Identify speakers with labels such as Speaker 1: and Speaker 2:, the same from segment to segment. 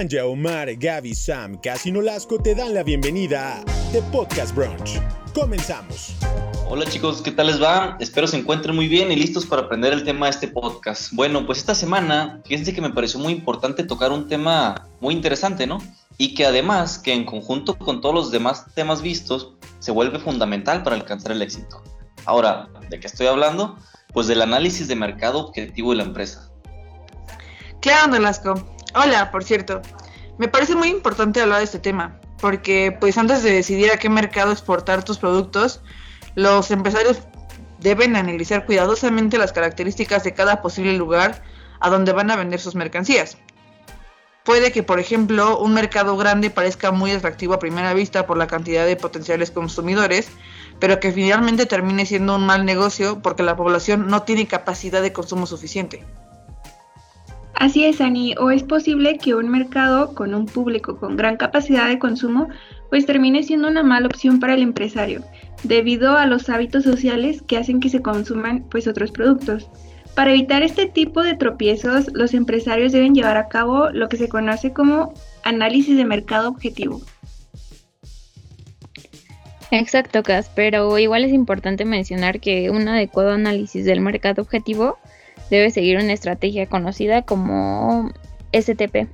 Speaker 1: Anja, Omar, Gaby, Sam, Casi Nolasco te dan la bienvenida a The Podcast Brunch. Comenzamos.
Speaker 2: Hola chicos, ¿qué tal les va? Espero se encuentren muy bien y listos para aprender el tema de este podcast. Bueno, pues esta semana, fíjense que me pareció muy importante tocar un tema muy interesante, ¿no? Y que además, que en conjunto con todos los demás temas vistos, se vuelve fundamental para alcanzar el éxito. Ahora, ¿de qué estoy hablando? Pues del análisis de mercado objetivo de la empresa.
Speaker 3: Claro, Nolasco. Hola, por cierto. Me parece muy importante hablar de este tema, porque pues antes de decidir a qué mercado exportar tus productos, los empresarios deben analizar cuidadosamente las características de cada posible lugar a donde van a vender sus mercancías. Puede que, por ejemplo, un mercado grande parezca muy atractivo a primera vista por la cantidad de potenciales consumidores, pero que finalmente termine siendo un mal negocio porque la población no tiene capacidad de consumo suficiente.
Speaker 4: Así es, Ani, o es posible que un mercado con un público con gran capacidad de consumo pues termine siendo una mala opción para el empresario, debido a los hábitos sociales que hacen que se consuman pues otros productos. Para evitar este tipo de tropiezos, los empresarios deben llevar a cabo lo que se conoce como análisis de mercado objetivo.
Speaker 5: Exacto, Cas, pero igual es importante mencionar que un adecuado análisis del mercado objetivo debe seguir una estrategia conocida como STP.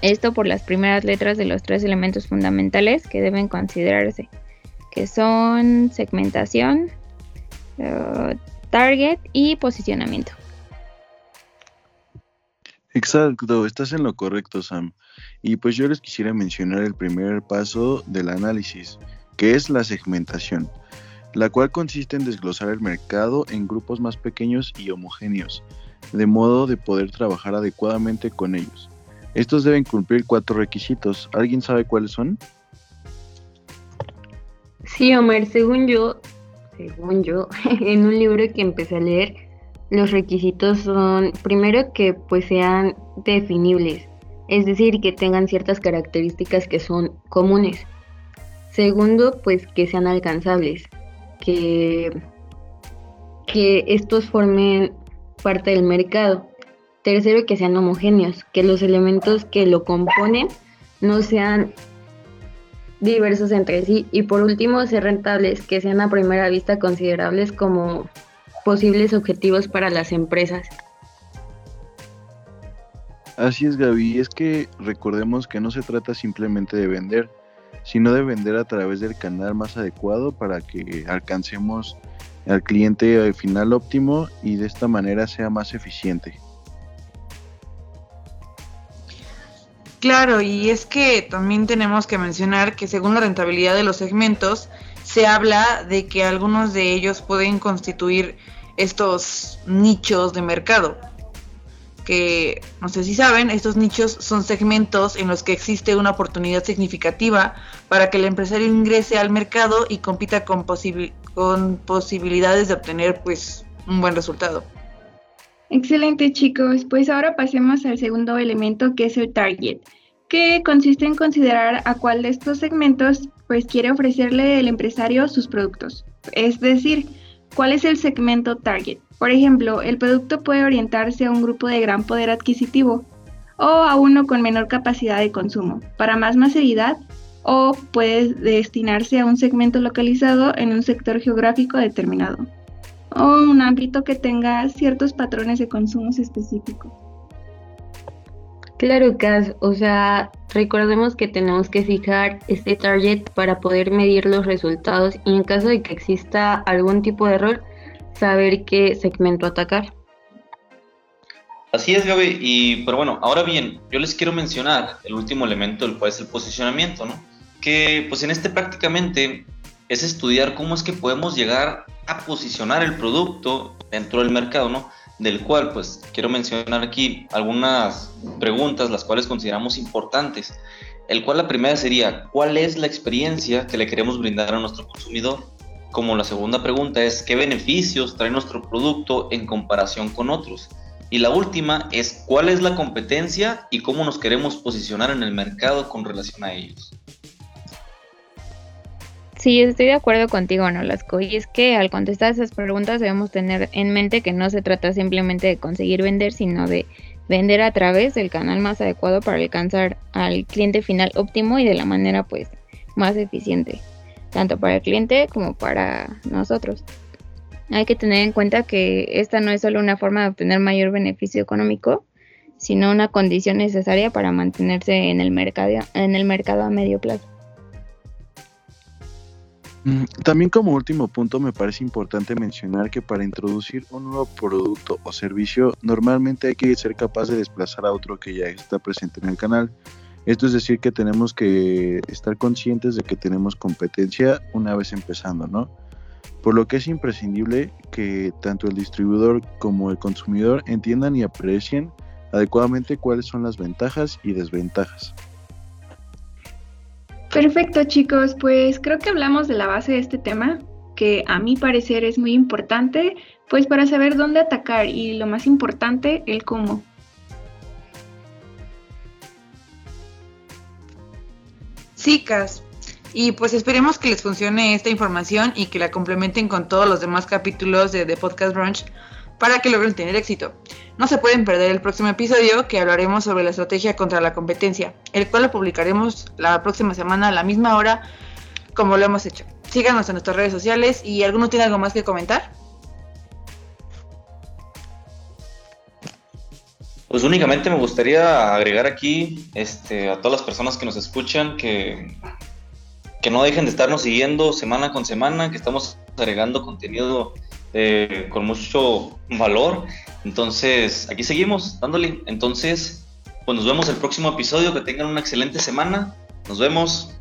Speaker 5: Esto por las primeras letras de los tres elementos fundamentales que deben considerarse, que son segmentación, eh, target y posicionamiento.
Speaker 6: Exacto, estás en lo correcto, Sam. Y pues yo les quisiera mencionar el primer paso del análisis, que es la segmentación la cual consiste en desglosar el mercado en grupos más pequeños y homogéneos, de modo de poder trabajar adecuadamente con ellos. Estos deben cumplir cuatro requisitos. ¿Alguien sabe cuáles son?
Speaker 7: Sí, Omar, según yo, según yo, en un libro que empecé a leer, los requisitos son, primero, que pues sean definibles, es decir, que tengan ciertas características que son comunes. Segundo, pues que sean alcanzables, que, que estos formen parte del mercado. Tercero, que sean homogéneos, que los elementos que lo componen no sean diversos entre sí. Y por último, ser rentables, que sean a primera vista considerables como posibles objetivos para las empresas.
Speaker 6: Así es, Gaby. Es que recordemos que no se trata simplemente de vender, sino de vender a través del canal más adecuado para que alcancemos al cliente final óptimo y de esta manera sea más eficiente.
Speaker 3: Claro, y es que también tenemos que mencionar que según la rentabilidad de los segmentos, se habla de que algunos de ellos pueden constituir estos nichos de mercado que no sé si saben, estos nichos son segmentos en los que existe una oportunidad significativa para que el empresario ingrese al mercado y compita con, con posibilidades de obtener pues un buen resultado.
Speaker 4: Excelente chicos, pues ahora pasemos al segundo elemento que es el target, que consiste en considerar a cuál de estos segmentos pues quiere ofrecerle el empresario sus productos. Es decir, cuál es el segmento target. Por ejemplo, el producto puede orientarse a un grupo de gran poder adquisitivo o a uno con menor capacidad de consumo, para más masividad, o puede destinarse a un segmento localizado en un sector geográfico determinado, o un ámbito que tenga ciertos patrones de consumos específicos.
Speaker 7: Claro, Cas, o sea, recordemos que tenemos que fijar este target para poder medir los resultados y en caso de que exista algún tipo de error, saber qué segmento atacar.
Speaker 2: Así es, Gaby. Y, pero bueno, ahora bien, yo les quiero mencionar el último elemento, el cual es el posicionamiento, ¿no? Que, pues en este prácticamente es estudiar cómo es que podemos llegar a posicionar el producto dentro del mercado, ¿no? Del cual, pues, quiero mencionar aquí algunas preguntas, las cuales consideramos importantes. El cual la primera sería, ¿cuál es la experiencia que le queremos brindar a nuestro consumidor? Como la segunda pregunta es qué beneficios trae nuestro producto en comparación con otros. Y la última es cuál es la competencia y cómo nos queremos posicionar en el mercado con relación a ellos.
Speaker 5: Sí, estoy de acuerdo contigo, Nolasco. Y es que al contestar esas preguntas debemos tener en mente que no se trata simplemente de conseguir vender, sino de vender a través del canal más adecuado para alcanzar al cliente final óptimo y de la manera pues más eficiente, tanto para el cliente como para nosotros. Hay que tener en cuenta que esta no es solo una forma de obtener mayor beneficio económico, sino una condición necesaria para mantenerse en el mercado, en el mercado a medio plazo.
Speaker 6: Mm, también como último punto me parece importante mencionar que para introducir un nuevo producto o servicio normalmente hay que ser capaz de desplazar a otro que ya está presente en el canal. Esto es decir que tenemos que estar conscientes de que tenemos competencia una vez empezando, ¿no? Por lo que es imprescindible que tanto el distribuidor como el consumidor entiendan y aprecien adecuadamente cuáles son las ventajas y desventajas.
Speaker 4: Perfecto chicos, pues creo que hablamos de la base de este tema, que a mi parecer es muy importante, pues para saber dónde atacar y lo más importante, el cómo.
Speaker 3: Sí, Cas. Y pues esperemos que les funcione esta información y que la complementen con todos los demás capítulos de The Podcast Brunch para que logren tener éxito. No se pueden perder el próximo episodio que hablaremos sobre la estrategia contra la competencia, el cual lo publicaremos la próxima semana a la misma hora como lo hemos hecho. Síganos en nuestras redes sociales y ¿alguno tiene algo más que comentar?
Speaker 2: Pues únicamente me gustaría agregar aquí este, a todas las personas que nos escuchan que, que no dejen de estarnos siguiendo semana con semana, que estamos agregando contenido eh, con mucho valor. Entonces, aquí seguimos dándole. Entonces, pues nos vemos el próximo episodio. Que tengan una excelente semana. Nos vemos.